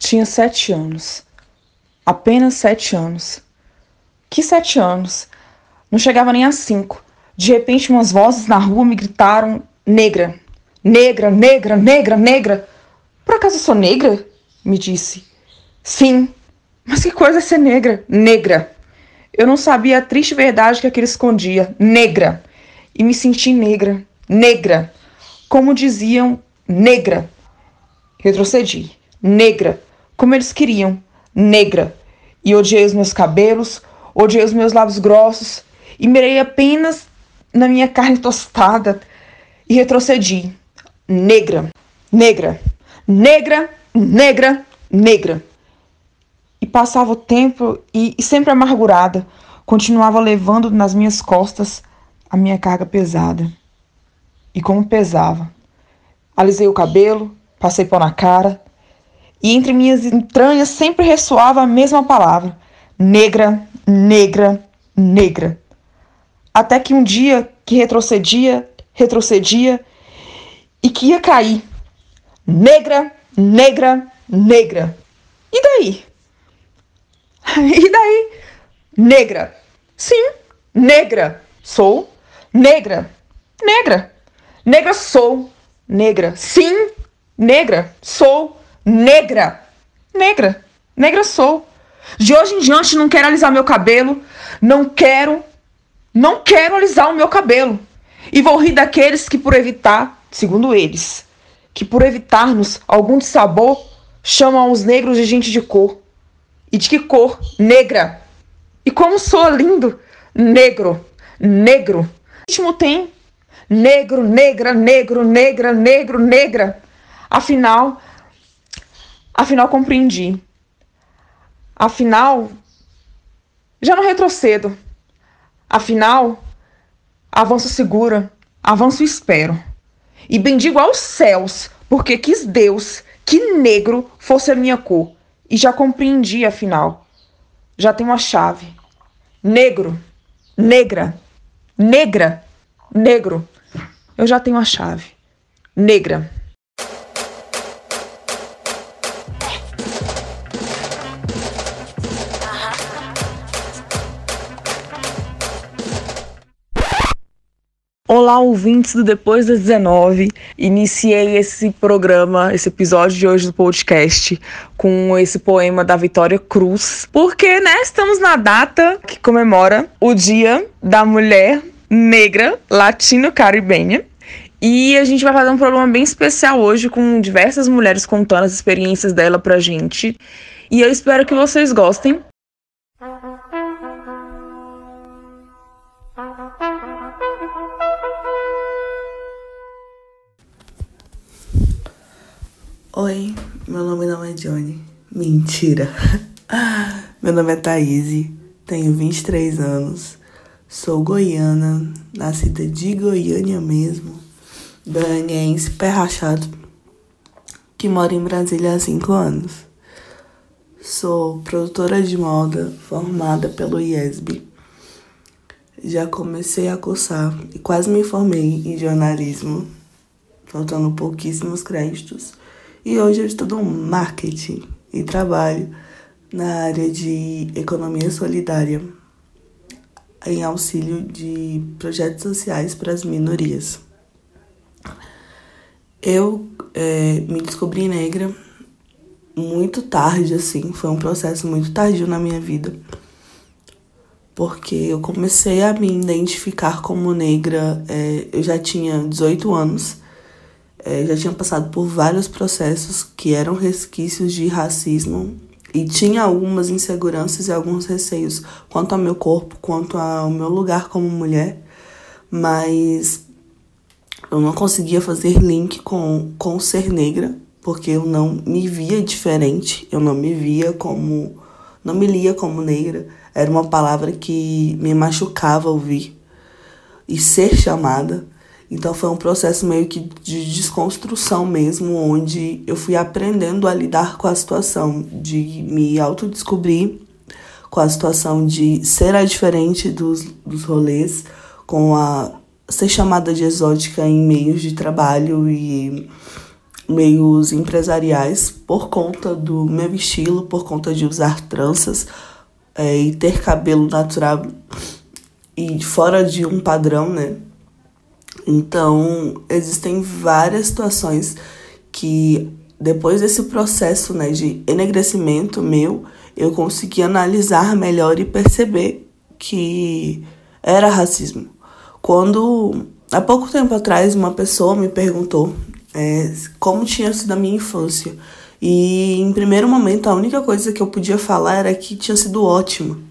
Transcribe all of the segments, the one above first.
Tinha sete anos. Apenas sete anos. Que sete anos? Não chegava nem a cinco. De repente, umas vozes na rua me gritaram: Negra, negra, negra, negra, negra. Por acaso eu sou negra? Me disse. Sim. Mas que coisa é ser negra? Negra. Eu não sabia a triste verdade que aquele escondia. Negra. E me senti negra. Negra. Como diziam, negra. Retrocedi. Negra. Como eles queriam. Negra. E odiei os meus cabelos, odiei os meus lábios grossos e mirei apenas na minha carne tostada e retrocedi. Negra. Negra. Negra. Negra. Negra. E passava o tempo e, e sempre amargurada, continuava levando nas minhas costas a minha carga pesada. E como pesava. Alisei o cabelo, passei pó na cara, e entre minhas entranhas sempre ressoava a mesma palavra: negra, negra, negra. Até que um dia que retrocedia, retrocedia e que ia cair. Negra, negra, negra. E daí? E daí? Negra. Sim, negra. Sou negra. Negra. Negra sou. Negra. Sim, negra. Sou negra. Negra. Negra sou. De hoje em diante não quero alisar meu cabelo. Não quero. Não quero alisar o meu cabelo. E vou rir daqueles que, por evitar, segundo eles, que por evitar-nos algum dissabor, chamam os negros de gente de cor. E de que cor? Negra. E como sou lindo? Negro. Negro. O ritmo tem negro, negra, negro, negra, negro, negra. Afinal, afinal compreendi. Afinal, já não retrocedo. Afinal, avanço segura, avanço espero. E bendigo aos céus, porque quis Deus que negro fosse a minha cor e já compreendi, afinal. Já tenho a chave. Negro, negra, negra, negro. Eu já tenho a chave. Negra. Olá, ouvintes do Depois das 19. Iniciei esse programa, esse episódio de hoje do podcast, com esse poema da Vitória Cruz, porque, né, estamos na data que comemora o Dia da Mulher Negra Latino-Caribenha. E a gente vai fazer um programa bem especial hoje, com diversas mulheres contando as experiências dela pra gente. E eu espero que vocês gostem. Oi, meu nome não é Johnny. Mentira. meu nome é Thaís, tenho 23 anos, sou goiana, nascida de Goiânia mesmo, goianiense pé rachado, que mora em Brasília há 5 anos. Sou produtora de moda formada pelo IESB. Já comecei a cursar e quase me formei em jornalismo, faltando pouquíssimos créditos e hoje eu estudo marketing e trabalho na área de economia solidária em auxílio de projetos sociais para as minorias. Eu é, me descobri negra muito tarde, assim, foi um processo muito tardio na minha vida, porque eu comecei a me identificar como negra, é, eu já tinha 18 anos é, já tinha passado por vários processos que eram resquícios de racismo e tinha algumas inseguranças e alguns receios quanto ao meu corpo, quanto ao meu lugar como mulher, mas eu não conseguia fazer link com, com ser negra, porque eu não me via diferente, eu não me via como. não me lia como negra. Era uma palavra que me machucava ouvir e ser chamada. Então foi um processo meio que de desconstrução mesmo, onde eu fui aprendendo a lidar com a situação, de me autodescobrir, com a situação de ser a diferente dos, dos rolês, com a ser chamada de exótica em meios de trabalho e meios empresariais por conta do meu estilo, por conta de usar tranças é, e ter cabelo natural e fora de um padrão, né? Então, existem várias situações que depois desse processo, né, de enegrecimento meu, eu consegui analisar melhor e perceber que era racismo. Quando há pouco tempo atrás uma pessoa me perguntou é, como tinha sido a minha infância. E em primeiro momento a única coisa que eu podia falar era que tinha sido ótimo.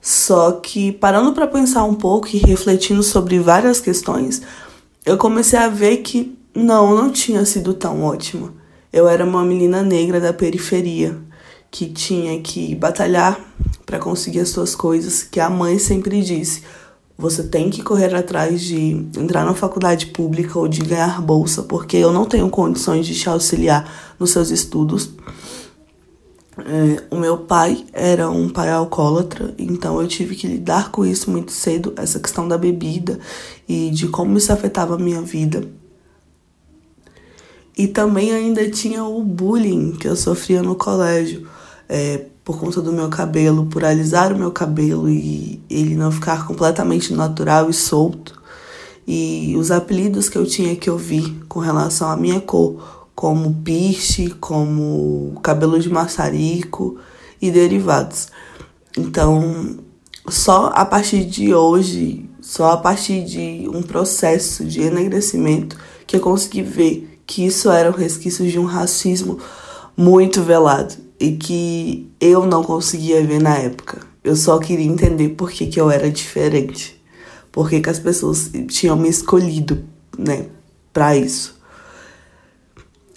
Só que parando para pensar um pouco e refletindo sobre várias questões, eu comecei a ver que não, não tinha sido tão ótimo. Eu era uma menina negra da periferia que tinha que batalhar para conseguir as suas coisas, que a mãe sempre disse: você tem que correr atrás de entrar na faculdade pública ou de ganhar bolsa, porque eu não tenho condições de te auxiliar nos seus estudos. É, o meu pai era um pai alcoólatra, então eu tive que lidar com isso muito cedo, essa questão da bebida e de como isso afetava a minha vida. E também ainda tinha o bullying que eu sofria no colégio. É, por conta do meu cabelo, por alisar o meu cabelo e ele não ficar completamente natural e solto. E os apelidos que eu tinha que ouvir com relação à minha cor, como piche, como cabelo de maçarico e derivados. Então, só a partir de hoje, só a partir de um processo de enegrecimento que eu consegui ver que isso eram resquícios de um racismo muito velado e que eu não conseguia ver na época. Eu só queria entender por que, que eu era diferente. Por que, que as pessoas tinham me escolhido, né, para isso.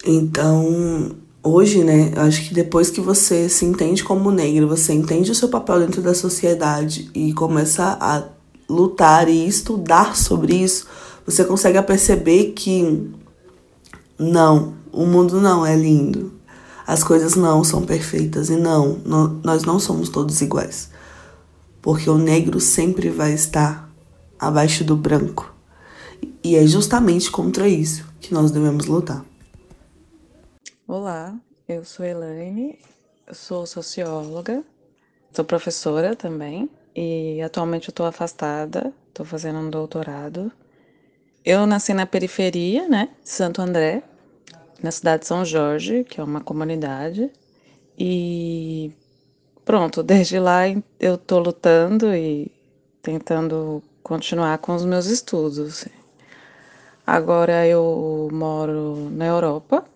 Então, hoje, né, acho que depois que você se entende como negro, você entende o seu papel dentro da sociedade e começa a lutar e estudar sobre isso, você consegue perceber que não, o mundo não é lindo as coisas não são perfeitas e não, não, nós não somos todos iguais. Porque o negro sempre vai estar abaixo do branco. E é justamente contra isso que nós devemos lutar. Olá, eu sou Elaine, sou socióloga, sou professora também e atualmente eu estou afastada, estou fazendo um doutorado. Eu nasci na periferia, né, Santo André, na cidade de São Jorge, que é uma comunidade. E pronto, desde lá eu tô lutando e tentando continuar com os meus estudos. Agora eu moro na Europa,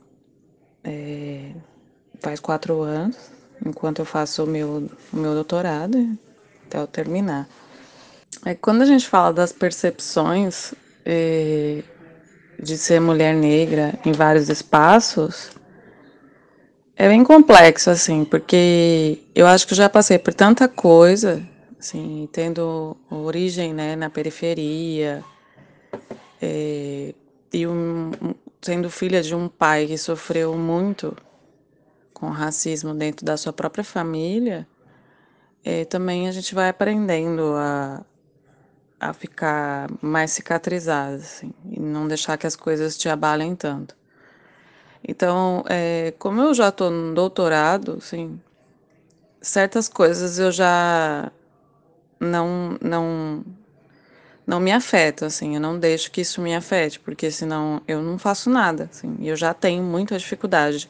é, faz quatro anos, enquanto eu faço o meu, o meu doutorado, até eu terminar. É, quando a gente fala das percepções, é, de ser mulher negra em vários espaços é bem complexo, assim, porque eu acho que eu já passei por tanta coisa, assim, tendo origem, né, na periferia, é, e um, sendo filha de um pai que sofreu muito com racismo dentro da sua própria família, é, também a gente vai aprendendo a, a ficar mais cicatrizada, assim, e não deixar que as coisas te abalem tanto. Então, é, como eu já estou no doutorado, assim, certas coisas eu já não não não me afetam, assim, eu não deixo que isso me afete, porque senão eu não faço nada, assim, eu já tenho muita dificuldade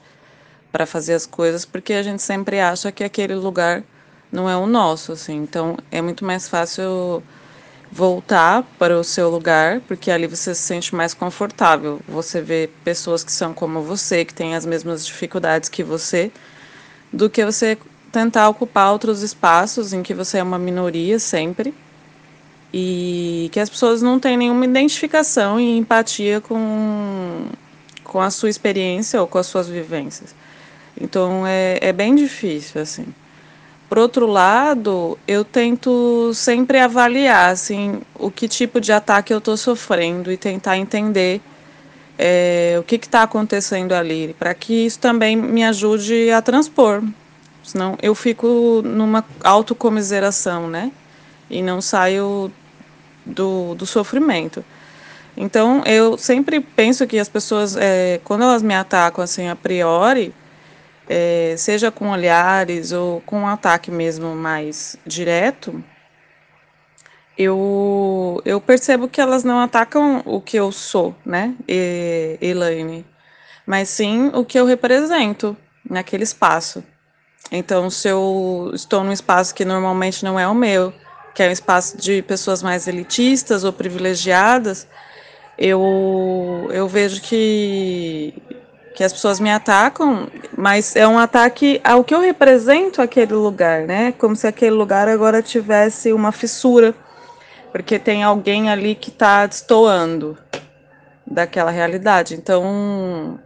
para fazer as coisas, porque a gente sempre acha que aquele lugar não é o nosso, assim, então é muito mais fácil voltar para o seu lugar, porque ali você se sente mais confortável. Você vê pessoas que são como você, que têm as mesmas dificuldades que você, do que você tentar ocupar outros espaços em que você é uma minoria sempre e que as pessoas não têm nenhuma identificação e empatia com, com a sua experiência ou com as suas vivências. Então é, é bem difícil, assim. Por outro lado, eu tento sempre avaliar assim, o que tipo de ataque eu estou sofrendo e tentar entender é, o que está acontecendo ali, para que isso também me ajude a transpor. Senão eu fico numa autocomiseração, né? E não saio do, do sofrimento. Então, eu sempre penso que as pessoas, é, quando elas me atacam assim a priori, é, seja com olhares ou com um ataque mesmo mais direto, eu, eu percebo que elas não atacam o que eu sou, né, Elaine, mas sim o que eu represento naquele espaço. Então, se eu estou num espaço que normalmente não é o meu, que é um espaço de pessoas mais elitistas ou privilegiadas, eu, eu vejo que, que as pessoas me atacam, mas é um ataque ao que eu represento aquele lugar, né? Como se aquele lugar agora tivesse uma fissura, porque tem alguém ali que está destoando daquela realidade. Então,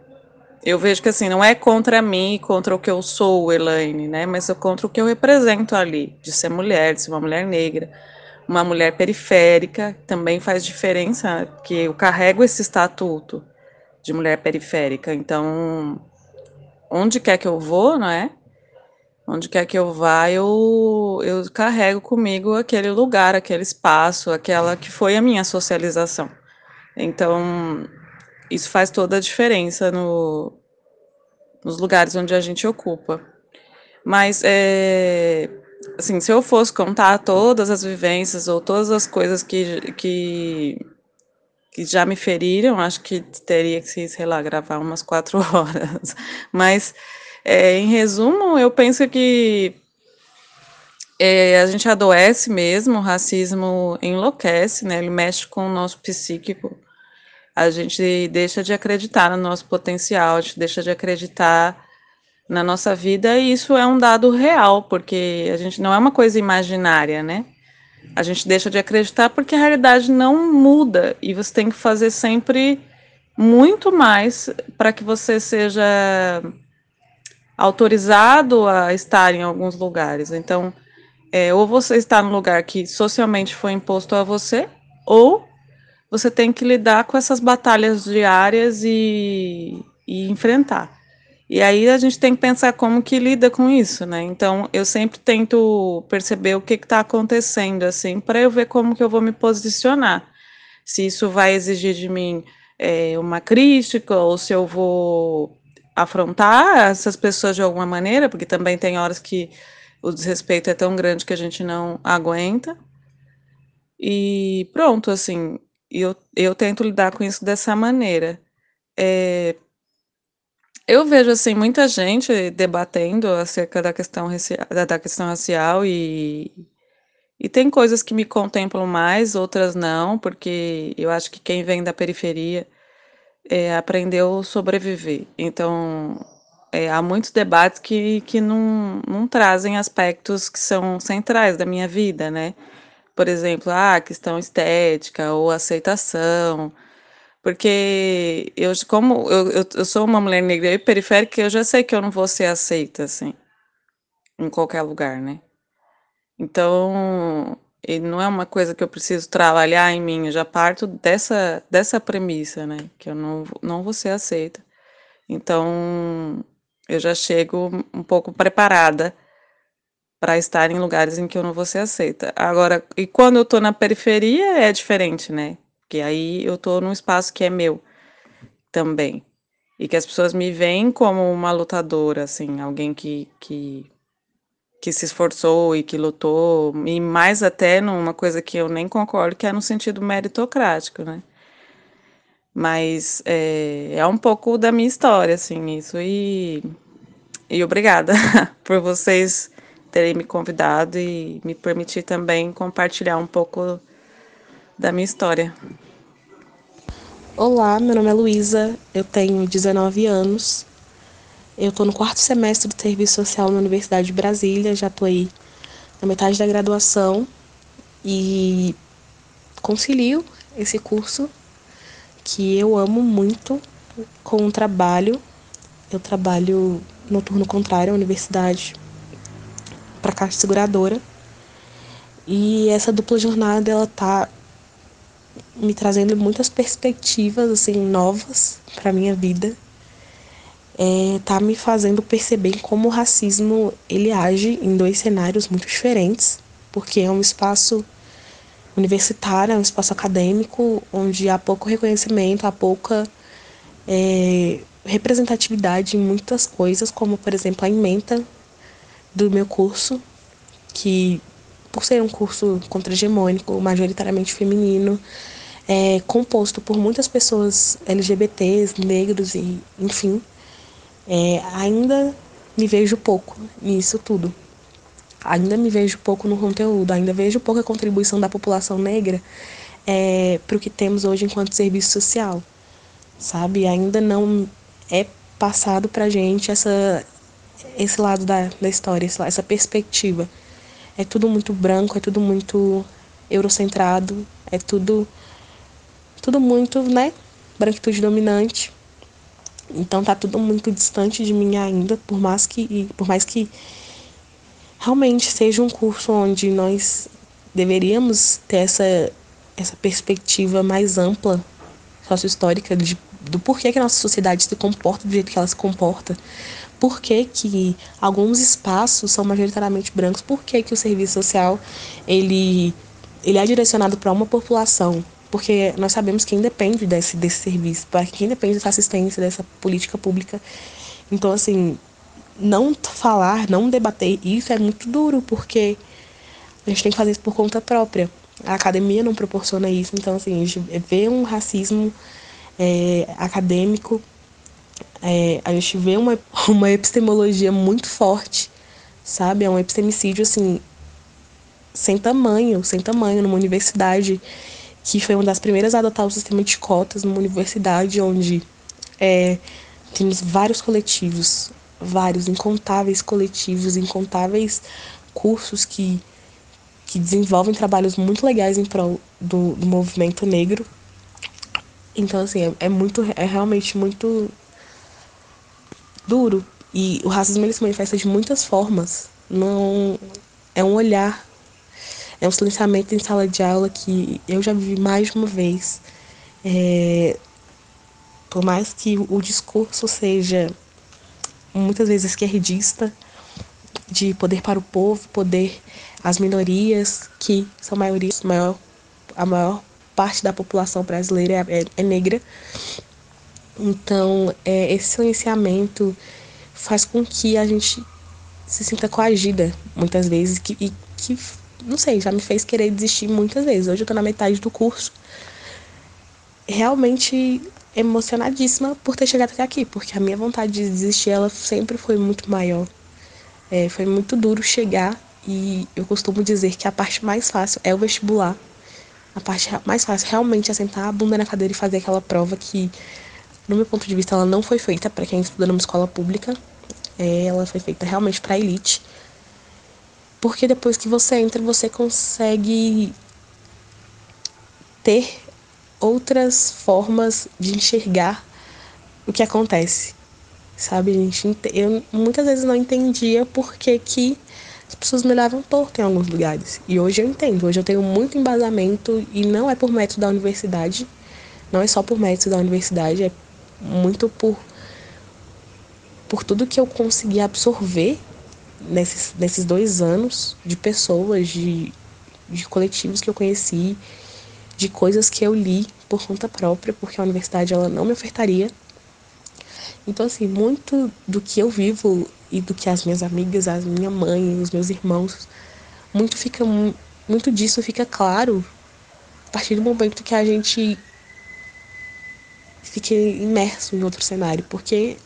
eu vejo que assim, não é contra mim, contra o que eu sou, Elaine, né? Mas é contra o que eu represento ali, de ser mulher, de ser uma mulher negra, uma mulher periférica, também faz diferença, que eu carrego esse estatuto de mulher periférica. Então, onde quer que eu vou, não é? Onde quer que eu vá, eu, eu carrego comigo aquele lugar, aquele espaço, aquela que foi a minha socialização. Então, isso faz toda a diferença no, nos lugares onde a gente ocupa. Mas, é, assim, se eu fosse contar todas as vivências ou todas as coisas que, que, que já me feriram, acho que teria que, sei lá, gravar umas quatro horas. Mas, é, em resumo, eu penso que é, a gente adoece mesmo, o racismo enlouquece, né? Ele mexe com o nosso psíquico a gente deixa de acreditar no nosso potencial, a gente deixa de acreditar na nossa vida, e isso é um dado real, porque a gente não é uma coisa imaginária, né? A gente deixa de acreditar porque a realidade não muda e você tem que fazer sempre muito mais para que você seja autorizado a estar em alguns lugares. Então, é, ou você está no lugar que socialmente foi imposto a você, ou você tem que lidar com essas batalhas diárias e, e enfrentar. E aí a gente tem que pensar como que lida com isso, né? Então eu sempre tento perceber o que está acontecendo, assim, para eu ver como que eu vou me posicionar. Se isso vai exigir de mim é, uma crítica ou se eu vou afrontar essas pessoas de alguma maneira, porque também tem horas que o desrespeito é tão grande que a gente não aguenta. E pronto, assim, e eu, eu tento lidar com isso dessa maneira. É, eu vejo assim muita gente debatendo acerca da questão, da questão racial e, e tem coisas que me contemplam mais, outras não, porque eu acho que quem vem da periferia é, aprendeu a sobreviver. Então, é, há muitos debates que, que não, não trazem aspectos que são centrais da minha vida, né? Por exemplo, a questão estética ou aceitação, porque eu, como eu, eu, sou uma mulher negra e periférica, eu já sei que eu não vou ser aceita, assim, em qualquer lugar, né? Então, não é uma coisa que eu preciso trabalhar em mim, eu já parto dessa, dessa premissa, né? Que eu não, não vou ser aceita. Então, eu já chego um pouco preparada para estar em lugares em que eu não vou ser aceita. Agora, e quando eu estou na periferia é diferente, né? Porque aí eu estou num espaço que é meu também. E que as pessoas me veem como uma lutadora, assim, alguém que, que, que se esforçou e que lutou, e mais até numa coisa que eu nem concordo, que é no sentido meritocrático, né? Mas é, é um pouco da minha história, assim, isso. E, e obrigada por vocês terem me convidado e me permitir também compartilhar um pouco da minha história. Olá, meu nome é Luísa, eu tenho 19 anos. Eu estou no quarto semestre de serviço social na Universidade de Brasília, já estou aí na metade da graduação e concilio esse curso que eu amo muito com o trabalho. Eu trabalho no turno contrário à universidade para a Caixa Seguradora. E essa dupla jornada ela tá me trazendo muitas perspectivas assim novas para minha vida. É, tá me fazendo perceber como o racismo ele age em dois cenários muito diferentes, porque é um espaço universitário, é um espaço acadêmico onde há pouco reconhecimento, há pouca é, representatividade em muitas coisas, como por exemplo a ementa do meu curso, que por ser um curso contra-hegemônico, majoritariamente feminino, é composto por muitas pessoas LGBTs, negros e enfim, é, ainda me vejo pouco nisso tudo. Ainda me vejo pouco no conteúdo, ainda vejo pouca contribuição da população negra é, para o que temos hoje enquanto serviço social, sabe? Ainda não é passado para gente essa, esse lado da, da história, essa perspectiva. É tudo muito branco, é tudo muito eurocentrado, é tudo tudo muito, né, branquitude dominante. Então tá tudo muito distante de mim ainda, por mais que por mais que realmente seja um curso onde nós deveríamos ter essa essa perspectiva mais ampla sócio-histórica de, do porquê que a nossa sociedade se comporta do jeito que ela se comporta, por que, que alguns espaços são majoritariamente brancos, por que, que o serviço social ele, ele é direcionado para uma população, porque nós sabemos quem depende desse, desse serviço, para quem depende dessa assistência, dessa política pública. Então, assim, não falar, não debater isso é muito duro, porque a gente tem que fazer isso por conta própria. A academia não proporciona isso, então, assim, a gente vê um racismo é, acadêmico é, a gente vê uma, uma epistemologia muito forte, sabe? É um epistemicídio, assim, sem tamanho, sem tamanho, numa universidade que foi uma das primeiras a adotar o sistema de cotas, numa universidade onde é, temos vários coletivos, vários, incontáveis coletivos, incontáveis cursos que, que desenvolvem trabalhos muito legais em prol do, do movimento negro. Então, assim, é, é muito, é realmente muito duro. E o racismo ele se manifesta de muitas formas. Não é um olhar, é um silenciamento em sala de aula que eu já vivi mais de uma vez. É, por mais que o discurso seja muitas vezes esquerdista, de poder para o povo, poder às minorias, que são maioria, maior, a maior parte da população brasileira é, é, é negra. Então, é, esse silenciamento faz com que a gente se sinta coagida muitas vezes que, e que, não sei, já me fez querer desistir muitas vezes. Hoje eu tô na metade do curso, realmente emocionadíssima por ter chegado até aqui, porque a minha vontade de desistir ela sempre foi muito maior. É, foi muito duro chegar e eu costumo dizer que a parte mais fácil é o vestibular. A parte mais fácil realmente é sentar a bunda na cadeira e fazer aquela prova que no meu ponto de vista, ela não foi feita para quem estuda numa escola pública. É, ela foi feita realmente para elite. Porque depois que você entra, você consegue ter outras formas de enxergar o que acontece. Sabe, gente? Eu muitas vezes não entendia por que, que as pessoas me levam torto em alguns lugares. E hoje eu entendo. Hoje eu tenho muito embasamento e não é por mérito da universidade. Não é só por mérito da universidade, é muito por por tudo que eu consegui absorver nesses, nesses dois anos de pessoas, de, de coletivos que eu conheci, de coisas que eu li por conta própria, porque a universidade ela não me ofertaria. Então, assim, muito do que eu vivo e do que as minhas amigas, a minha mãe, os meus irmãos, muito fica muito disso fica claro a partir do momento que a gente fiquei imerso em outro cenário, porque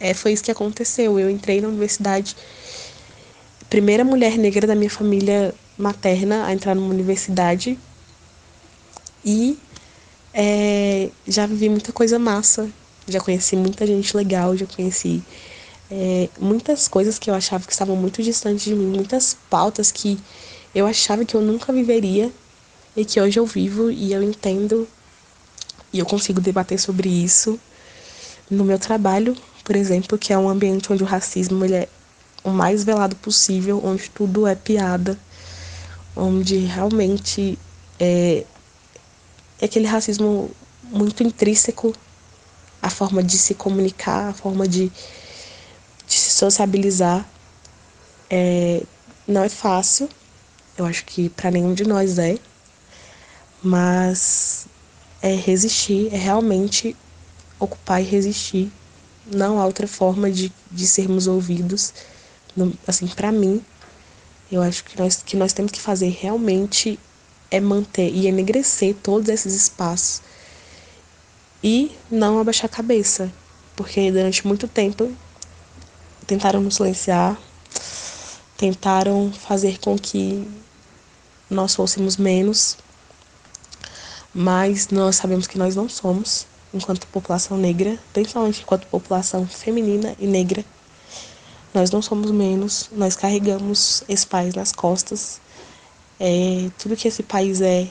é, foi isso que aconteceu. Eu entrei na universidade, primeira mulher negra da minha família materna a entrar numa universidade e é, já vivi muita coisa massa, já conheci muita gente legal, já conheci é, muitas coisas que eu achava que estavam muito distantes de mim, muitas pautas que eu achava que eu nunca viveria e que hoje eu vivo e eu entendo e eu consigo debater sobre isso. No meu trabalho, por exemplo, que é um ambiente onde o racismo ele é o mais velado possível, onde tudo é piada, onde realmente é, é aquele racismo muito intrínseco, a forma de se comunicar, a forma de, de se sociabilizar. É, não é fácil, eu acho que para nenhum de nós é, mas é resistir, é realmente ocupar e resistir. Não há outra forma de, de sermos ouvidos. Assim, para mim, eu acho que nós, que nós temos que fazer realmente é manter e enegrecer todos esses espaços e não abaixar a cabeça, porque durante muito tempo tentaram nos silenciar, tentaram fazer com que nós fôssemos menos, mas nós sabemos que nós não somos, enquanto população negra, principalmente enquanto população feminina e negra, nós não somos menos, nós carregamos esse país nas costas. É, tudo que esse país é,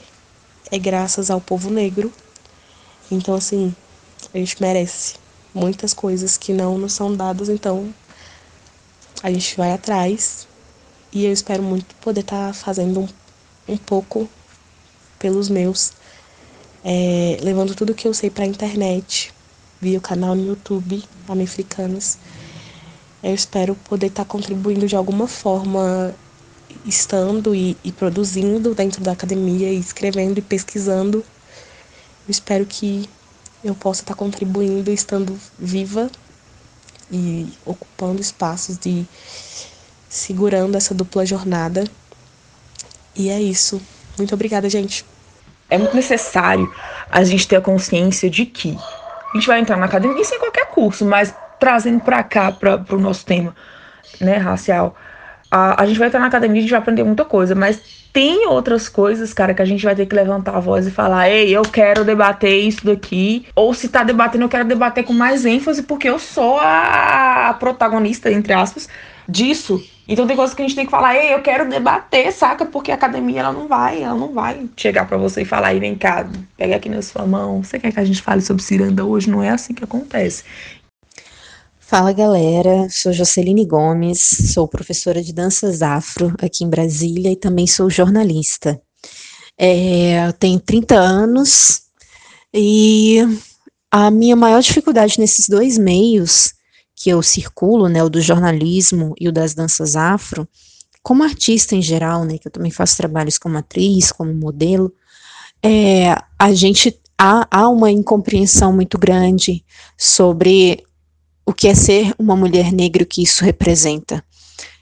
é graças ao povo negro. Então, assim, a gente merece muitas coisas que não nos são dadas, então a gente vai atrás. E eu espero muito poder estar tá fazendo um, um pouco pelos meus, é, levando tudo que eu sei para a internet, via o canal no YouTube, Americanas. Eu espero poder estar tá contribuindo de alguma forma estando e, e produzindo dentro da academia, e escrevendo e pesquisando. Eu espero que eu possa estar contribuindo, estando viva e ocupando espaços de segurando essa dupla jornada. E é isso. Muito obrigada, gente. É muito necessário a gente ter a consciência de que a gente vai entrar na academia, isso em qualquer curso, mas trazendo para cá, para o nosso tema né, racial, a, a gente vai estar na academia, a gente vai aprender muita coisa, mas tem outras coisas, cara, que a gente vai ter que levantar a voz e falar: ei, eu quero debater isso daqui. Ou se tá debatendo, eu quero debater com mais ênfase, porque eu sou a protagonista, entre aspas, disso. Então tem coisas que a gente tem que falar: ei, eu quero debater, saca? Porque a academia, ela não vai, ela não vai chegar para você e falar: aí, vem cá, pega aqui na sua mão. Você quer que a gente fale sobre ciranda hoje? Não é assim que acontece. Fala galera, sou Joceline Gomes, sou professora de danças afro aqui em Brasília e também sou jornalista. É, eu tenho 30 anos e a minha maior dificuldade nesses dois meios que eu circulo, né, o do jornalismo e o das danças afro, como artista em geral, né, que eu também faço trabalhos como atriz, como modelo, é, a gente há, há uma incompreensão muito grande sobre o que é ser uma mulher negra, o que isso representa.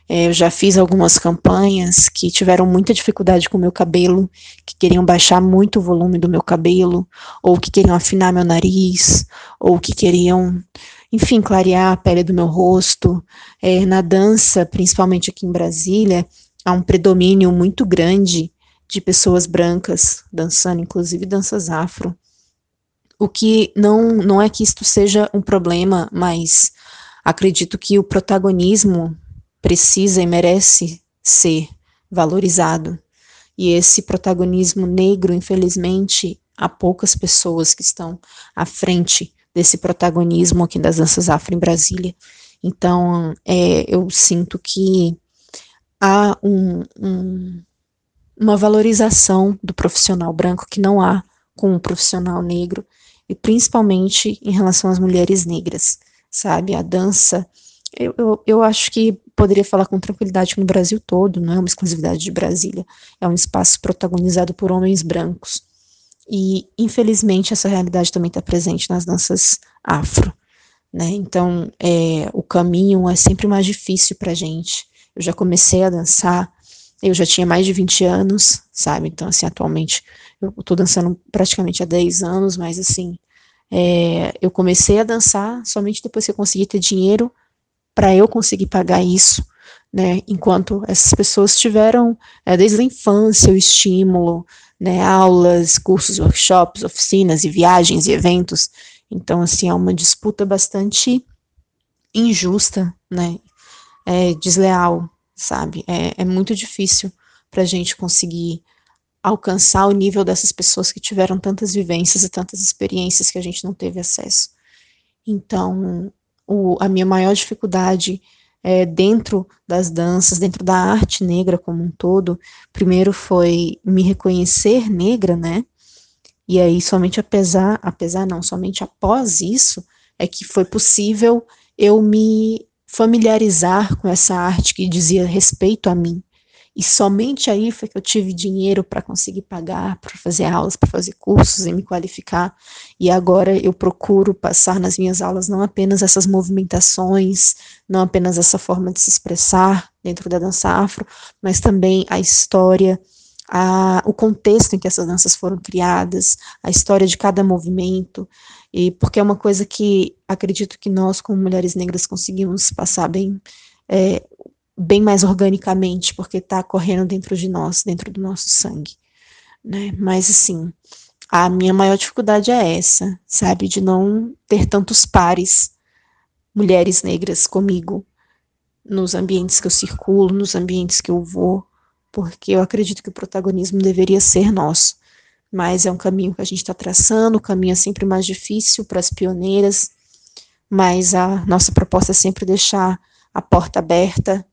É, eu já fiz algumas campanhas que tiveram muita dificuldade com o meu cabelo, que queriam baixar muito o volume do meu cabelo, ou que queriam afinar meu nariz, ou que queriam, enfim, clarear a pele do meu rosto. É, na dança, principalmente aqui em Brasília, há um predomínio muito grande de pessoas brancas dançando, inclusive danças afro. O que não, não é que isto seja um problema, mas acredito que o protagonismo precisa e merece ser valorizado. E esse protagonismo negro, infelizmente, há poucas pessoas que estão à frente desse protagonismo aqui das danças afro em Brasília. Então, é, eu sinto que há um, um, uma valorização do profissional branco que não há com o profissional negro e principalmente em relação às mulheres negras, sabe? A dança, eu, eu, eu acho que poderia falar com tranquilidade que no Brasil todo, não é uma exclusividade de Brasília, é um espaço protagonizado por homens brancos. E, infelizmente, essa realidade também está presente nas danças afro. Né? Então, é, o caminho é sempre mais difícil para gente. Eu já comecei a dançar, eu já tinha mais de 20 anos, sabe? Então, assim, atualmente eu tô dançando praticamente há 10 anos, mas assim, é, eu comecei a dançar somente depois que eu consegui ter dinheiro para eu conseguir pagar isso, né? Enquanto essas pessoas tiveram, é, desde a infância, o estímulo, né? Aulas, cursos, workshops, oficinas e viagens e eventos. Então, assim, é uma disputa bastante injusta, né? É, desleal, sabe? É, é muito difícil para a gente conseguir alcançar o nível dessas pessoas que tiveram tantas vivências e tantas experiências que a gente não teve acesso. Então, o, a minha maior dificuldade é, dentro das danças, dentro da arte negra como um todo, primeiro foi me reconhecer negra, né? E aí, somente apesar, apesar não, somente após isso, é que foi possível eu me familiarizar com essa arte que dizia respeito a mim, E somente aí foi que eu tive dinheiro para conseguir pagar, para fazer aulas, para fazer cursos e me qualificar. E agora eu procuro passar nas minhas aulas não apenas essas movimentações, não apenas essa forma de se expressar dentro da dança afro, mas também a história, a, o contexto em que essas danças foram criadas, a história de cada movimento, e porque é uma coisa que acredito que nós, como mulheres negras, conseguimos passar bem é, bem mais organicamente, porque está correndo dentro de nós, dentro do nosso sangue, né? Mas assim, a minha maior dificuldade é essa, sabe, de não ter tantos pares, mulheres negras comigo, nos ambientes que eu circulo, nos ambientes que eu vou, porque eu acredito que o protagonismo deveria ser nosso. Mas é um caminho que a gente está traçando, o caminho é sempre mais difícil para as pioneiras, mas a nossa proposta é sempre deixar a porta aberta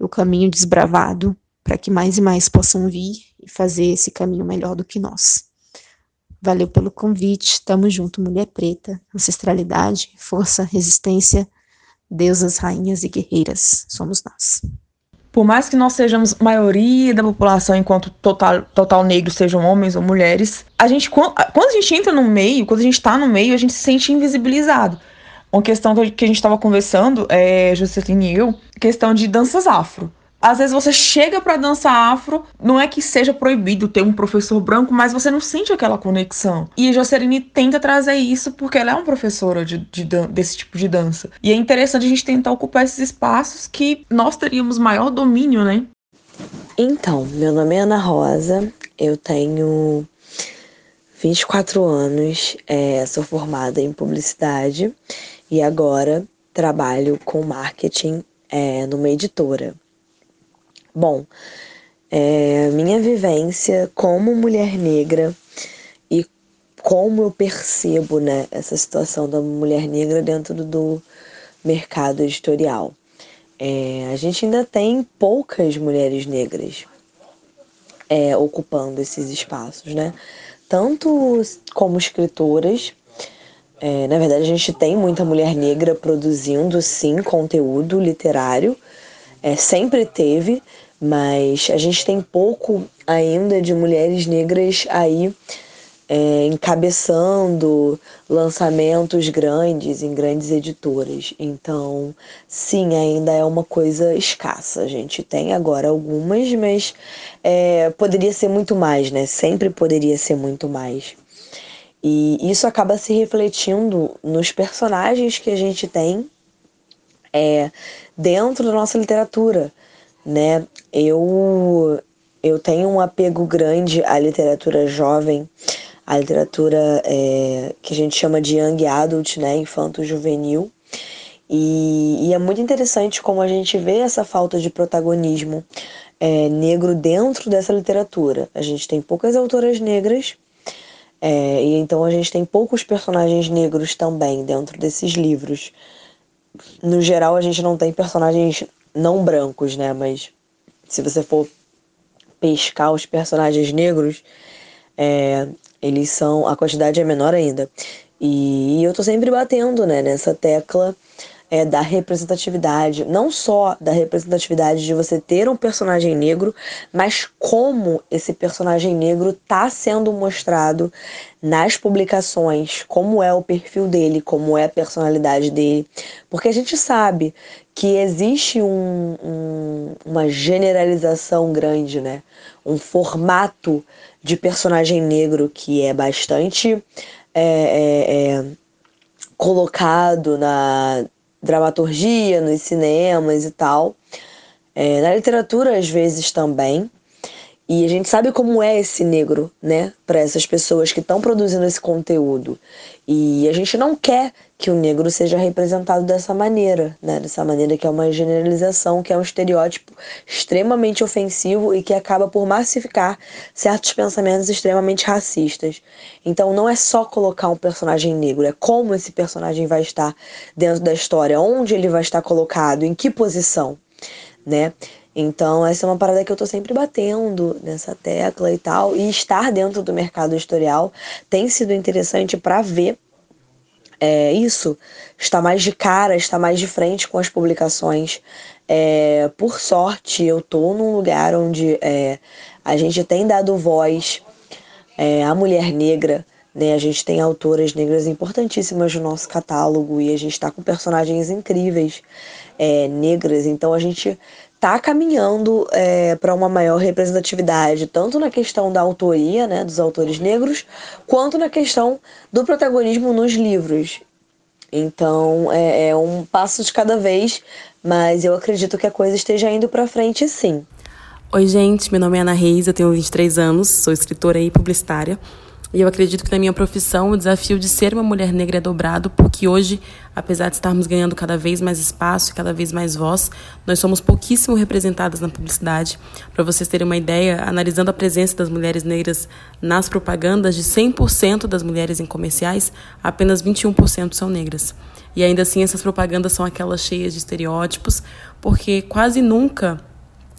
o caminho desbravado para que mais e mais possam vir e fazer esse caminho melhor do que nós. Valeu pelo convite, tamo junto, mulher preta, ancestralidade, força, resistência, deusas, rainhas e guerreiras, somos nós. Por mais que nós sejamos maioria da população enquanto total, total sejam homens ou mulheres, a gente quando a gente entra no meio, quando a gente está no meio, a gente se sente invisibilizado uma questão que a gente estava conversando, é, Juscelino e eu, questão de danças afro. Às vezes você chega para dança afro, não é que seja proibido ter um professor branco, mas você não sente aquela conexão. E a Joceline tenta trazer isso porque ela é uma professora de, de, desse tipo de dança. E é interessante a gente tentar ocupar esses espaços que nós teríamos maior domínio, né? Então, meu nome é Ana Rosa, eu tenho 24 anos, é, sou formada em publicidade e agora trabalho com marketing é, numa editora. Bom, é, minha vivência como mulher negra e como eu percebo né, essa situação da mulher negra dentro do mercado editorial. É, a gente ainda tem poucas mulheres negras é, ocupando esses espaços, né? Tanto como escritoras, é, na verdade, a gente tem muita mulher negra produzindo, sim, conteúdo literário. É, sempre teve, mas a gente tem pouco ainda de mulheres negras aí é, encabeçando lançamentos grandes em grandes editoras. Então, sim, ainda é uma coisa escassa. A gente tem agora algumas, mas é, poderia ser muito mais, né? Sempre poderia ser muito mais. E isso acaba se refletindo nos personagens que a gente tem é, dentro da nossa literatura, né? Eu, eu tenho um apego grande à literatura jovem, à literatura é, que a gente chama de young adult, né? Infanto-juvenil. E, e, é muito interessante como a gente vê essa falta de protagonismo é, negro dentro dessa literatura. A gente tem poucas autoras negras é, e então a gente tem poucos personagens negros também dentro desses livros. No geral, a gente não tem personagens não brancos, né? Mas se você for pescar os personagens negros, é, eles são. a quantidade é menor ainda. E, eu tô sempre batendo, né, nessa tecla é, da representatividade, não só da representatividade de você ter um personagem negro, mas como esse personagem negro está sendo mostrado nas publicações, como é o perfil dele, como é a personalidade dele, porque a gente sabe que existe um, um, uma generalização grande, né? Um formato de personagem negro que é bastante é, é, é, colocado na dramaturgia, nos cinemas e tal. É, na literatura, às vezes também. E a gente sabe como é esse negro, né, para essas pessoas que estão produzindo esse conteúdo. E a gente não quer que o negro seja representado dessa maneira, né, dessa maneira que é uma generalização, que é um estereótipo extremamente ofensivo e que acaba por massificar certos pensamentos extremamente racistas. Então não é só colocar um personagem negro, é como esse personagem vai estar dentro da história, onde ele vai estar colocado, em que posição, né? Então, essa é uma parada que eu tô sempre batendo nessa tecla e tal. E estar dentro do mercado editorial tem sido interessante para ver é, isso, está mais de cara, está mais de frente com as publicações. É, por sorte, eu tô num lugar onde é, a gente tem dado voz é, à mulher negra, né? A gente tem autoras negras importantíssimas no nosso catálogo e a gente está com personagens incríveis é, negras, então a gente está caminhando é, para uma maior representatividade, tanto na questão da autoria, né, dos autores negros, quanto na questão do protagonismo nos livros. Então é, é um passo de cada vez, mas eu acredito que a coisa esteja indo para frente sim. Oi, gente, meu nome é Ana Reis, eu tenho 23 anos, sou escritora e publicitária. E eu acredito que na minha profissão o desafio de ser uma mulher negra é dobrado, porque hoje, apesar de estarmos ganhando cada vez mais espaço e cada vez mais voz, nós somos pouquíssimo representadas na publicidade. Para vocês terem uma ideia, analisando a presença das mulheres negras nas propagandas, de 100% das mulheres em comerciais, apenas 21% são negras. E ainda assim, essas propagandas são aquelas cheias de estereótipos, porque quase nunca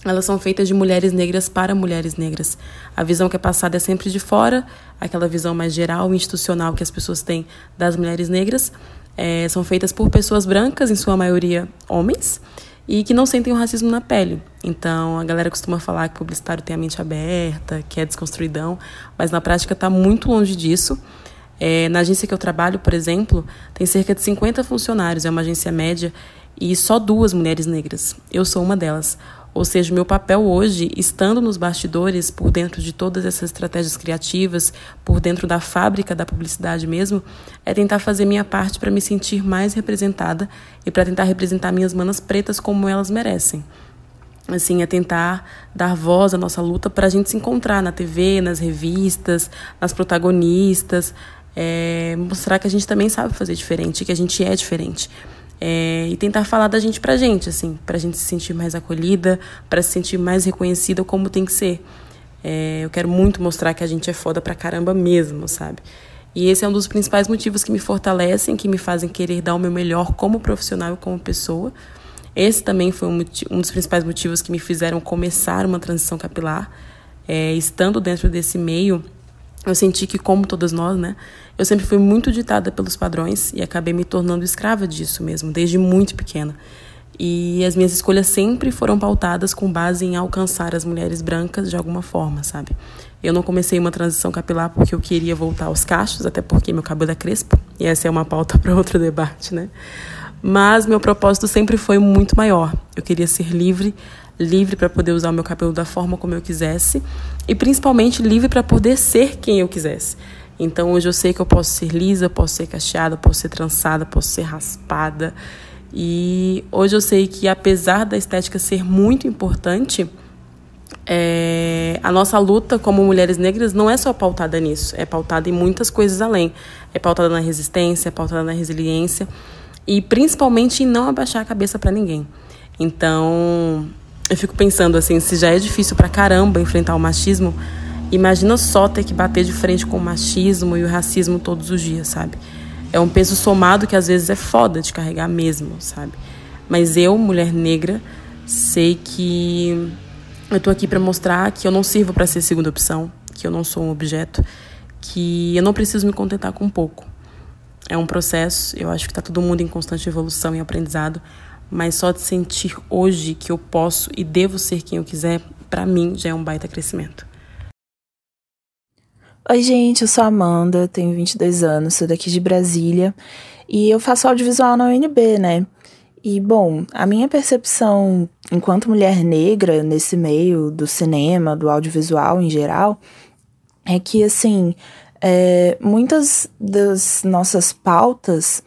elas são feitas de mulheres negras para mulheres negras. A visão que é passada é sempre de fora, aquela visão mais geral, institucional que as pessoas têm das mulheres negras, é, são feitas por pessoas brancas, em sua maioria homens, e que não sentem o racismo na pele. Então, a galera costuma falar que publicitário tem a mente aberta, que é desconstruidão, mas na prática está muito longe disso. É, na agência que eu trabalho, por exemplo, tem cerca de 50 funcionários, é uma agência média, e só duas mulheres negras. Eu sou uma delas. Ou seja, meu papel hoje, estando nos bastidores, por dentro de todas essas estratégias criativas, por dentro da fábrica da publicidade mesmo, é tentar fazer minha parte para me sentir mais representada e para tentar representar minhas manas pretas como elas merecem. Assim, é tentar dar voz à nossa luta para a gente se encontrar na TV, nas revistas, nas protagonistas, é, mostrar que a gente também sabe fazer diferente, que a gente é diferente. É, e tentar falar da gente pra gente, assim, pra gente se sentir mais acolhida, para se sentir mais reconhecida como tem que ser. É, eu quero muito mostrar que a gente é foda pra caramba mesmo, sabe? E esse é um dos principais motivos que me fortalecem, que me fazem querer dar o meu melhor como profissional e como pessoa. Esse também foi um, um dos principais motivos que me fizeram começar uma transição capilar. É, estando dentro desse meio, eu senti que, como todas nós, né, eu sempre fui muito ditada pelos padrões e acabei me tornando escrava disso mesmo, desde muito pequena. E as minhas escolhas sempre foram pautadas com base em alcançar as mulheres brancas de alguma forma, sabe? Eu não comecei uma transição capilar porque eu queria voltar aos cachos, até porque meu cabelo é crespo, e essa é uma pauta para outro debate, né? Mas meu propósito sempre foi muito maior. Eu queria ser livre livre para poder usar o meu cabelo da forma como eu quisesse e principalmente livre para poder ser quem eu quisesse. Então hoje eu sei que eu posso ser lisa, posso ser cacheada, posso ser trançada, posso ser raspada. E hoje eu sei que apesar da estética ser muito importante, é, a nossa luta como mulheres negras não é só pautada nisso, é pautada em muitas coisas além. É pautada na resistência, é pautada na resiliência e principalmente em não abaixar a cabeça para ninguém. Então, eu fico pensando assim, se já é difícil pra caramba enfrentar o machismo, imagina só ter que bater de frente com o machismo e o racismo todos os dias, sabe? É um peso somado que às vezes é foda de carregar mesmo, sabe? Mas eu, mulher negra, sei que eu tô aqui para mostrar que eu não sirvo para ser segunda opção, que eu não sou um objeto, que eu não preciso me contentar com pouco. É um processo, eu acho que tá todo mundo em constante evolução e aprendizado, mas só de sentir hoje que eu posso e devo ser quem eu quiser, para mim já é um baita crescimento. Oi, gente, eu sou Amanda, tenho 22 anos, sou daqui de Brasília e eu faço audiovisual na UNB, né? E, bom, a minha percepção enquanto mulher negra nesse meio do cinema, do audiovisual em geral, é que, assim, é, muitas das nossas pautas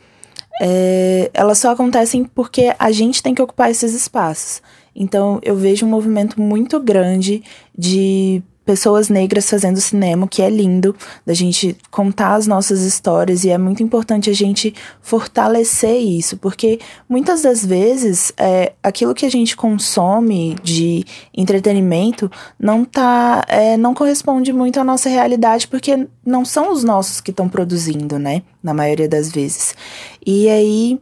é, elas só acontecem porque a gente tem que ocupar esses espaços. Então, eu vejo um movimento muito grande de pessoas negras fazendo cinema, que é lindo, da gente contar as nossas histórias e é muito importante a gente fortalecer isso, porque muitas das vezes é, aquilo que a gente consome de entretenimento não tá, é, não corresponde muito à nossa realidade, porque não são os nossos que estão produzindo, né? Na maioria das vezes. E aí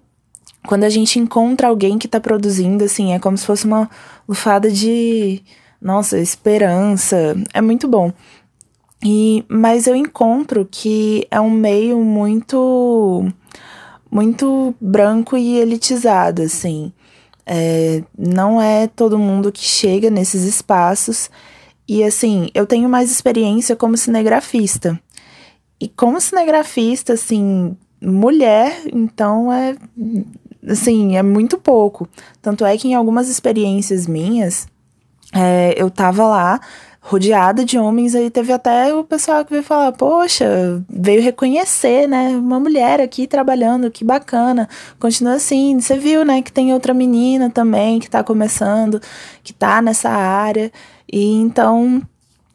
quando a gente encontra alguém que está produzindo, assim, é como se fosse uma lufada de nossa, esperança, é muito bom. E mas eu encontro que é um meio muito muito branco e elitizado, assim. É, não é todo mundo que chega nesses espaços. E assim, eu tenho mais experiência como cinegrafista. E como cinegrafista, assim, mulher, então é assim, é muito pouco. Tanto é que em algumas experiências minhas, é, eu tava lá rodeada de homens, aí teve até o pessoal que veio falar, poxa, veio reconhecer, né, uma mulher aqui trabalhando, que bacana, continua assim, você viu, né, que tem outra menina também que tá começando, que tá nessa área, e então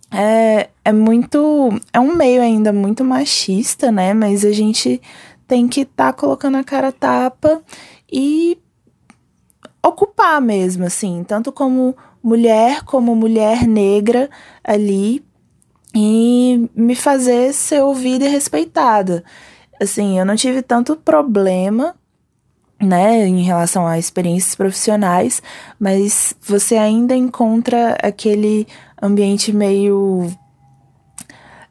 é, é muito, é um meio ainda muito machista, né, mas a gente tem que estar tá colocando a cara tapa e ocupar mesmo, assim, tanto como mulher, como mulher negra ali e me fazer ser ouvida e respeitada. Assim, eu não tive tanto problema, né, em relação a experiências profissionais, mas você ainda encontra aquele ambiente meio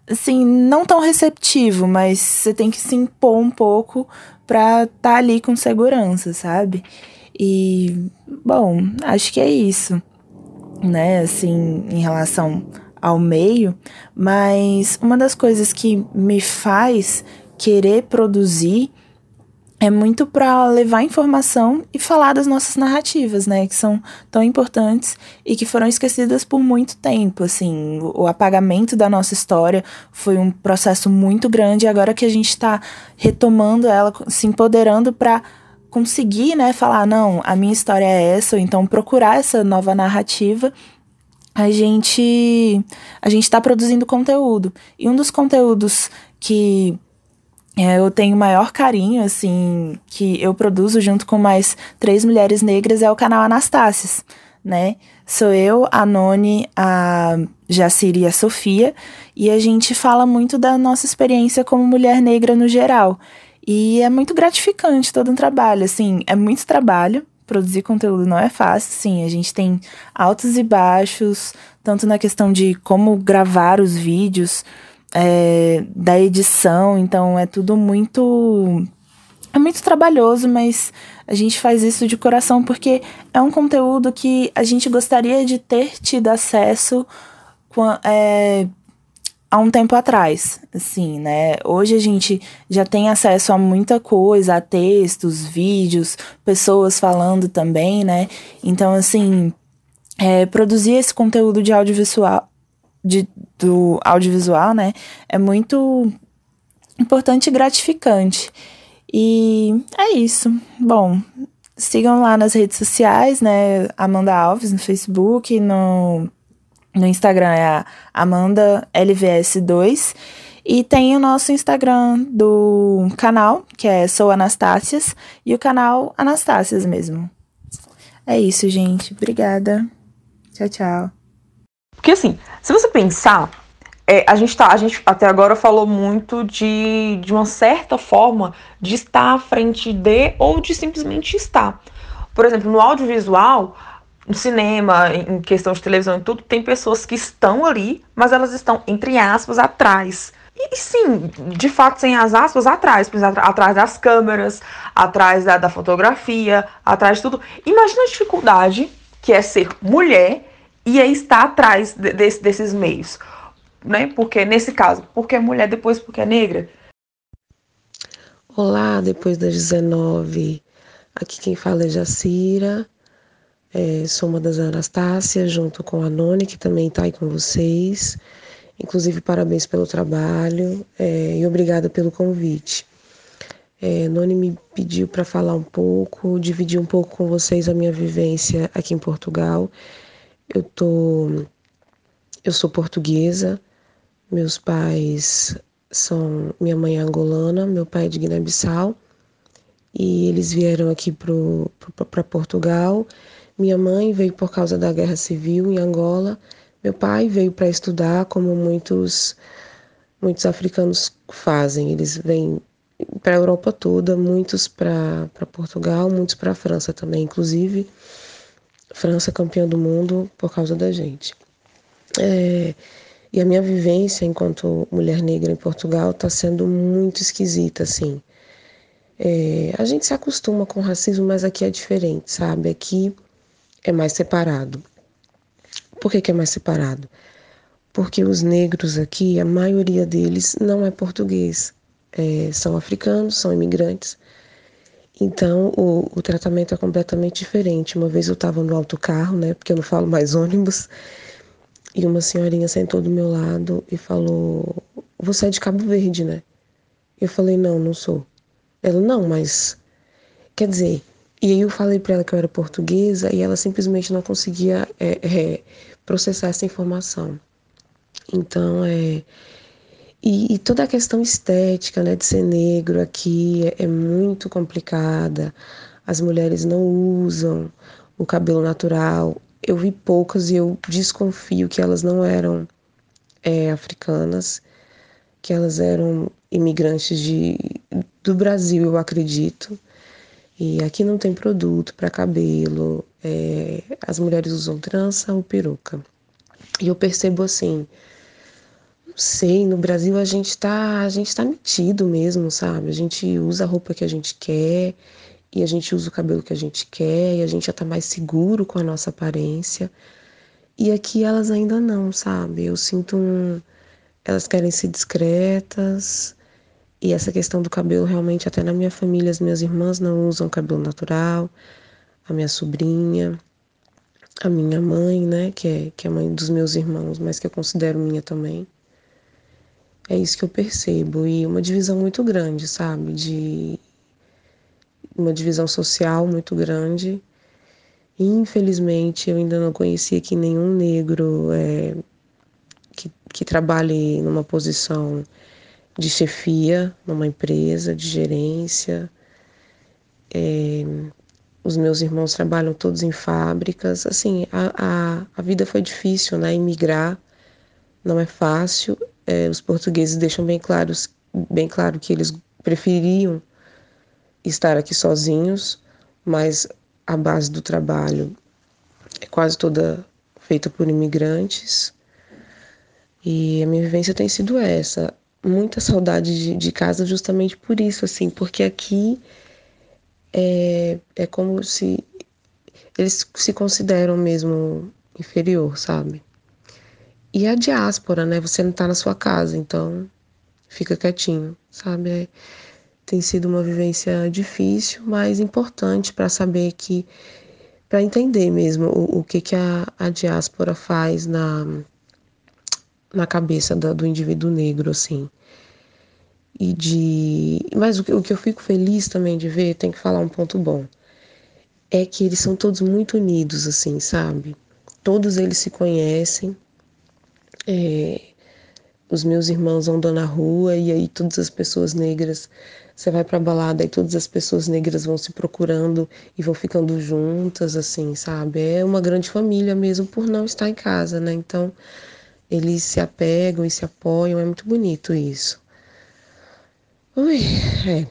assim, não tão receptivo, mas você tem que se impor um pouco pra estar tá ali com segurança, sabe? E, bom, acho que é isso, né, assim, em relação ao meio, mas uma das coisas que me faz querer produzir é muito para levar informação e falar das nossas narrativas, né, que são tão importantes e que foram esquecidas por muito tempo, assim, o apagamento da nossa história foi um processo muito grande agora que a gente está retomando ela, se empoderando para conseguir, né, falar não, a minha história é essa, ou então procurar essa nova narrativa, a gente a gente está produzindo conteúdo e um dos conteúdos que é, eu tenho maior carinho, assim, que eu produzo junto com mais três mulheres negras é o canal Anastácias, né? Sou eu, a Noni, a Jaciri e a Sofia, e a gente fala muito da nossa experiência como mulher negra no geral. E é muito gratificante todo um trabalho, assim, é muito trabalho, produzir conteúdo não é fácil, sim. A gente tem altos e baixos, tanto na questão de como gravar os vídeos, é, da edição, então é tudo muito. É muito trabalhoso, mas a gente faz isso de coração porque é um conteúdo que a gente gostaria de ter tido acesso é, há um tempo atrás, assim, né? Hoje a gente já tem acesso a muita coisa, a textos, vídeos, pessoas falando também, né? Então, assim, é, produzir esse conteúdo de audiovisual, de, do audiovisual, né, é muito importante e gratificante. E é isso. Bom, sigam lá nas redes sociais, né, Amanda Alves no Facebook, no, no Instagram é a Amanda LVS2. E tem o nosso Instagram do canal, que é Sou Anastácias, e o canal Anastácias mesmo. É isso, gente. Obrigada. Tchau, tchau. Porque assim, se você pensar, é, a, gente tá, a gente até agora falou muito de, de uma certa forma de estar à frente de ou de simplesmente estar. Por exemplo, no audiovisual, no cinema, em questão de televisão e tudo, tem pessoas que estão ali, mas elas estão, entre aspas, atrás. E sim, de fato, sem as aspas, atrás, atrás das câmeras, atrás da, da fotografia, atrás de tudo. Imagina a dificuldade que é ser mulher e aí está atrás de, de, desses meios. Né? Porque, nesse caso, porque é mulher, depois porque é negra. Olá, depois das 19. Aqui quem fala é Jacira. É, sou uma das Anastácias, junto com a Noni, que também está aí com vocês. Inclusive, parabéns pelo trabalho é, e obrigada pelo convite. É, Noni me pediu para falar um pouco, dividir um pouco com vocês a minha vivência aqui em Portugal eu tô eu sou portuguesa, meus pais são minha mãe é angolana, meu pai é de Guiné-Bissau e eles vieram aqui para Portugal. Minha mãe veio por causa da guerra civil em Angola. Meu pai veio para estudar, como muitos muitos africanos fazem. Eles vêm para a Europa toda, muitos para Portugal, muitos para a França também, inclusive. França campeã do mundo por causa da gente. É, e a minha vivência enquanto mulher negra em Portugal está sendo muito esquisita, assim. É, a gente se acostuma com racismo, mas aqui é diferente, sabe? Aqui é mais separado. Por que, que é mais separado? Porque os negros aqui, a maioria deles não é português, é, são africanos, são imigrantes. Então o, o tratamento é completamente diferente. Uma vez eu estava no autocarro, né? Porque eu não falo mais ônibus, e uma senhorinha sentou do meu lado e falou: Você é de Cabo Verde, né? Eu falei: Não, não sou. Ela: Não, mas. Quer dizer. E aí eu falei para ela que eu era portuguesa e ela simplesmente não conseguia é, é, processar essa informação. Então, é. E, e, toda a questão estética, né, de ser negro aqui é, é muito complicada. As mulheres não usam o cabelo natural. Eu vi poucas e eu desconfio que elas não eram é, africanas, que elas eram imigrantes de, do Brasil, eu acredito. E aqui não tem produto para cabelo. É, as mulheres usam trança ou peruca. E eu percebo assim, não sei, no Brasil a gente tá, a gente tá metido mesmo, sabe? A gente usa a roupa que a gente quer e a gente usa o cabelo que a gente quer e a gente já tá mais seguro com a nossa aparência. E aqui elas ainda não, sabe? Eu sinto um elas querem ser discretas, e essa questão do cabelo, realmente, até na minha família, as minhas irmãs não usam cabelo natural, a minha sobrinha, a minha mãe, né, que é, que é mãe dos meus irmãos, mas que eu considero minha também. É isso que eu percebo. E uma divisão muito grande, sabe? De uma divisão social muito grande. Infelizmente, eu ainda não conheci aqui nenhum negro é, que, que trabalhe numa posição de chefia numa empresa, de gerência. É, os meus irmãos trabalham todos em fábricas. Assim, a, a, a vida foi difícil, né? Imigrar não é fácil. É, os portugueses deixam bem, claros, bem claro que eles preferiam estar aqui sozinhos, mas a base do trabalho é quase toda feita por imigrantes. E a minha vivência tem sido essa muita saudade de, de casa justamente por isso, assim, porque aqui é, é como se eles se consideram mesmo inferior, sabe? E a diáspora, né? Você não tá na sua casa, então fica quietinho, sabe? É, tem sido uma vivência difícil, mas importante para saber que para entender mesmo o, o que que a, a diáspora faz na na cabeça do, do indivíduo negro, assim. E de. Mas o que, o que eu fico feliz também de ver, tem que falar um ponto bom, é que eles são todos muito unidos, assim, sabe? Todos eles se conhecem. É, os meus irmãos andam na rua e aí todas as pessoas negras, você vai pra balada e todas as pessoas negras vão se procurando e vão ficando juntas, assim, sabe? É uma grande família mesmo por não estar em casa, né? Então, eles se apegam e se apoiam, é muito bonito isso. Ui, é.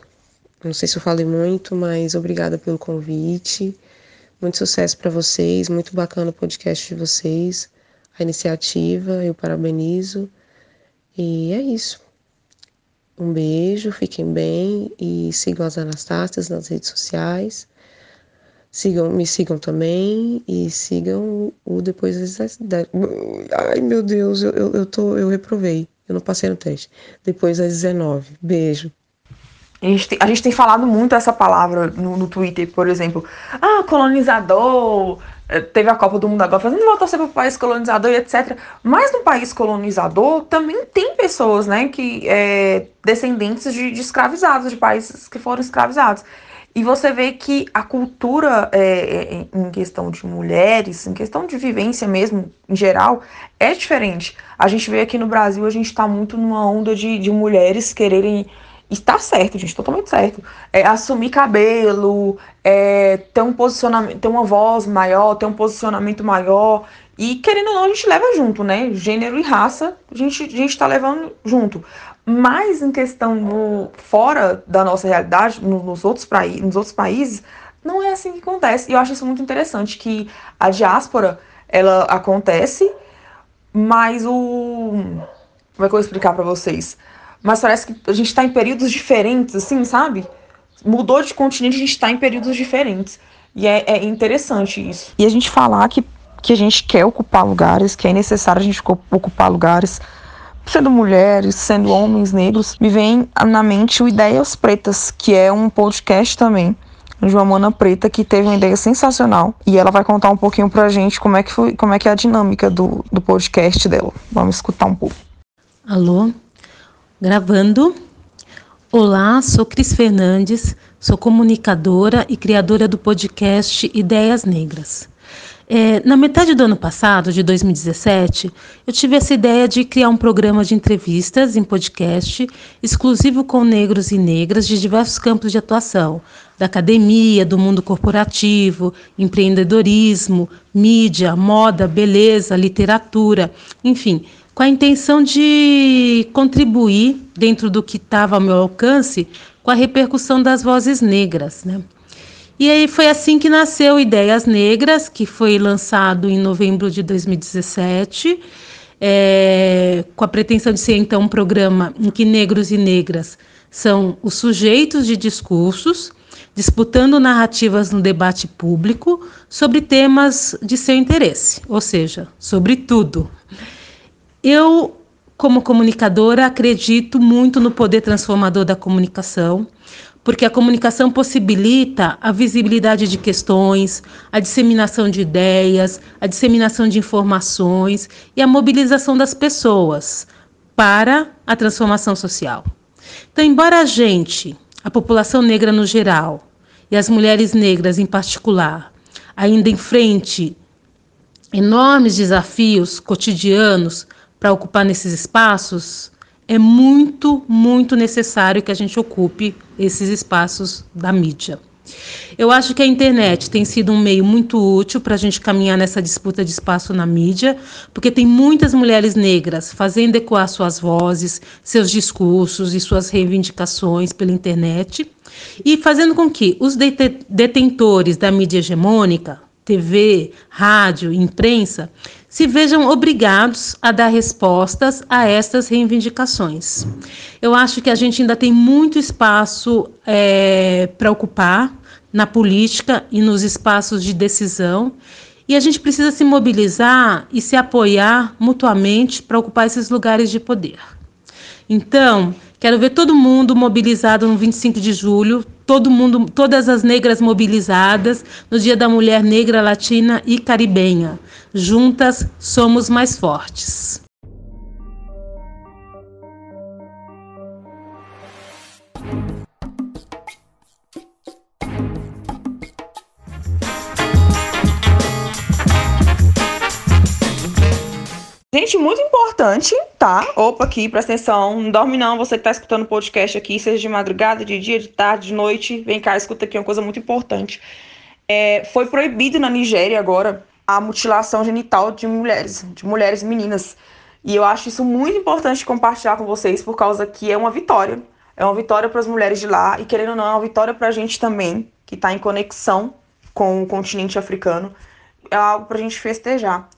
Não sei se eu falei muito, mas obrigada pelo convite. Muito sucesso para vocês, muito bacana o podcast de vocês, a iniciativa, eu parabenizo. E é isso. Um beijo, fiquem bem e sigam as Anastácias nas redes sociais. Sigam, me sigam também e sigam o depois das Ai, meu Deus, eu, eu, eu, tô, eu reprovei. Eu não passei no teste. Depois das 19. Beijo. A gente, tem, a gente tem falado muito essa palavra no, no Twitter, por exemplo. Ah, colonizador. Eh, teve a Copa do Mundo agora, fazendo volta a ser para o país colonizador e etc. Mas no país colonizador também tem pessoas, né, que é, descendentes de, de escravizados, de países que foram escravizados. E você vê que a cultura é, é, em questão de mulheres, em questão de vivência mesmo, em geral, é diferente. A gente vê aqui no Brasil, a gente está muito numa onda de, de mulheres quererem. Está certo, gente, totalmente certo. É, assumir cabelo, é, ter um posicionamento, ter uma voz maior, ter um posicionamento maior. E querendo ou não, a gente leva junto, né? Gênero e raça, a gente, a gente tá levando junto. Mas em questão do, fora da nossa realidade, nos outros, nos outros países, não é assim que acontece. E eu acho isso muito interessante, que a diáspora, ela acontece, mas o... Como é que eu vou explicar para vocês? Mas parece que a gente tá em períodos diferentes, assim, sabe? mudou de continente, a gente está em períodos diferentes. E é, é, interessante isso. E a gente falar que, que a gente quer ocupar lugares, que é necessário a gente ocupar lugares, sendo mulheres, sendo homens negros, me vem na mente o Ideias Pretas, que é um podcast também de uma mana preta que teve uma ideia sensacional e ela vai contar um pouquinho pra gente como é que foi, como é que é a dinâmica do, do podcast dela. Vamos escutar um pouco. Alô? Gravando. Olá, sou Cris Fernandes, sou comunicadora e criadora do podcast Ideias Negras. É, na metade do ano passado, de 2017, eu tive essa ideia de criar um programa de entrevistas em podcast exclusivo com negros e negras de diversos campos de atuação, da academia, do mundo corporativo, empreendedorismo, mídia, moda, beleza, literatura, enfim, com a intenção de contribuir, dentro do que estava ao meu alcance, com a repercussão das vozes negras. Né? E aí foi assim que nasceu Ideias Negras, que foi lançado em novembro de 2017, é, com a pretensão de ser então um programa em que negros e negras são os sujeitos de discursos, disputando narrativas no debate público sobre temas de seu interesse, ou seja, sobre tudo. Eu, como comunicadora, acredito muito no poder transformador da comunicação porque a comunicação possibilita a visibilidade de questões, a disseminação de ideias, a disseminação de informações e a mobilização das pessoas para a transformação social. Então, embora a gente, a população negra no geral, e as mulheres negras em particular, ainda enfrente enormes desafios cotidianos para ocupar nesses espaços, é muito, muito necessário que a gente ocupe esses espaços da mídia. Eu acho que a internet tem sido um meio muito útil para a gente caminhar nessa disputa de espaço na mídia, porque tem muitas mulheres negras fazendo ecoar suas vozes, seus discursos e suas reivindicações pela internet, e fazendo com que os detentores da mídia hegemônica, TV, rádio, imprensa, se vejam obrigados a dar respostas a estas reivindicações. Eu acho que a gente ainda tem muito espaço é, para ocupar na política e nos espaços de decisão. E a gente precisa se mobilizar e se apoiar mutuamente para ocupar esses lugares de poder. Então, quero ver todo mundo mobilizado no 25 de julho, todo mundo, todas as negras mobilizadas no Dia da Mulher Negra, Latina e Caribenha. Juntas somos mais fortes. Gente, muito importante, tá? Opa, aqui, presta atenção. Não dorme não, você que tá escutando o podcast aqui, seja de madrugada, de dia, de tarde, de noite. Vem cá, escuta aqui uma coisa muito importante. É, foi proibido na Nigéria agora a mutilação genital de mulheres, de mulheres meninas. E eu acho isso muito importante compartilhar com vocês, por causa que é uma vitória. É uma vitória para as mulheres de lá e, querendo ou não, é uma vitória para a gente também, que está em conexão com o continente africano. É algo para a gente festejar.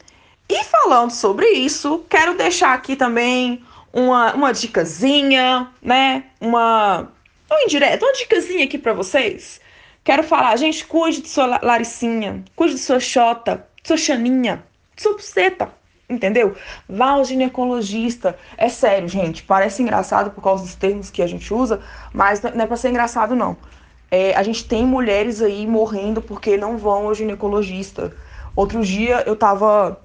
E falando sobre isso, quero deixar aqui também uma, uma dicasinha, né? Uma, uma indireta, uma dicasinha aqui para vocês. Quero falar, gente, cuide de sua Laricinha, cuide de sua Xota, de sua Xaninha, de sua buceta, entendeu? Vá ao ginecologista. É sério, gente, parece engraçado por causa dos termos que a gente usa, mas não é pra ser engraçado, não. É, a gente tem mulheres aí morrendo porque não vão ao ginecologista. Outro dia eu tava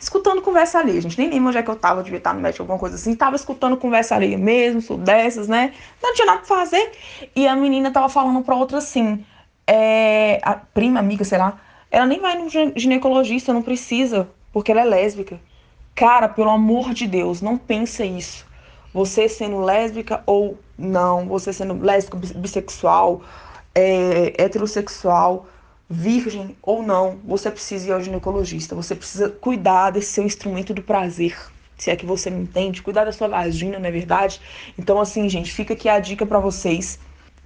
escutando conversa alheia. A gente nem lembra onde é que eu tava, devia estar no médico, alguma coisa assim. Tava escutando conversa alheia mesmo, sou dessas, né? Não tinha nada pra fazer. E a menina tava falando pra outra assim, é, a prima, amiga, sei lá, ela nem vai no ginecologista, não precisa, porque ela é lésbica. Cara, pelo amor de Deus, não pensa isso. Você sendo lésbica ou não, você sendo lésbica, bissexual, é, heterossexual, virgem ou não, você precisa ir ao ginecologista. Você precisa cuidar desse seu instrumento do prazer. Se é que você me entende, cuidar da sua vagina, não é verdade? Então, assim, gente, fica aqui a dica para vocês,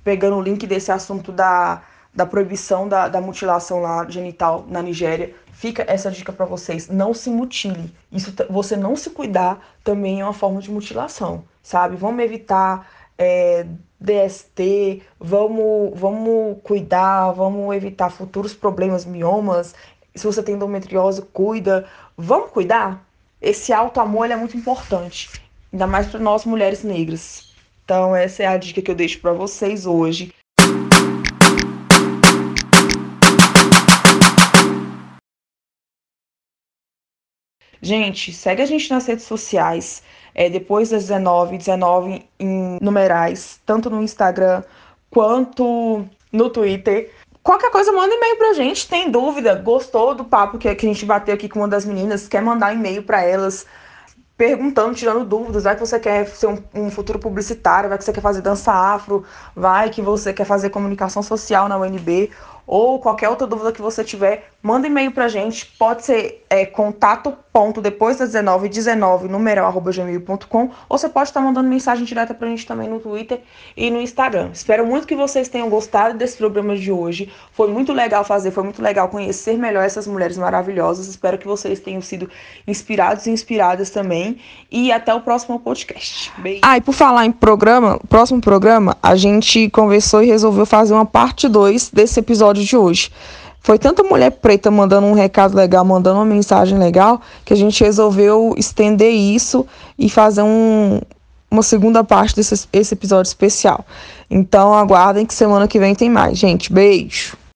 pegando o link desse assunto da, da proibição da, da mutilação lá genital na Nigéria. Fica essa dica para vocês. Não se mutile. Isso, você não se cuidar também é uma forma de mutilação, sabe? Vamos evitar é, DST, vamos, vamos cuidar, vamos evitar futuros problemas, miomas. Se você tem endometriose, cuida. Vamos cuidar? Esse alto amor é muito importante, ainda mais para nós mulheres negras. Então, essa é a dica que eu deixo para vocês hoje. Gente, segue a gente nas redes sociais. É, depois das 19, 19 em numerais, tanto no Instagram quanto no Twitter. Qualquer coisa, manda e-mail pra gente. Tem dúvida? Gostou do papo que, que a gente bateu aqui com uma das meninas? Quer mandar e-mail para elas? perguntando, tirando dúvidas, vai que você quer ser um, um, futuro publicitário, vai que você quer fazer dança afro, vai que você quer fazer comunicação social na UNB, ou qualquer outra dúvida que você tiver, manda e-mail pra gente. Pode ser é, contato ponto depois das 19 19 numeral arroba gmail.com ou você pode estar mandando mensagem direta pra gente também no Twitter e no Instagram. Espero muito que vocês tenham gostado desse programa de hoje. Foi muito legal fazer, foi muito legal conhecer melhor essas mulheres maravilhosas. Espero que vocês tenham sido inspirados e inspiradas também. E até o próximo podcast. Beijo. Ah, e por falar em programa, próximo programa, a gente conversou e resolveu fazer uma parte 2 desse episódio de hoje. Foi tanta mulher preta mandando um recado legal, mandando uma mensagem legal, que a gente resolveu estender isso e fazer um, uma segunda parte desse esse episódio especial. Então aguardem que semana que vem tem mais. Gente, beijo!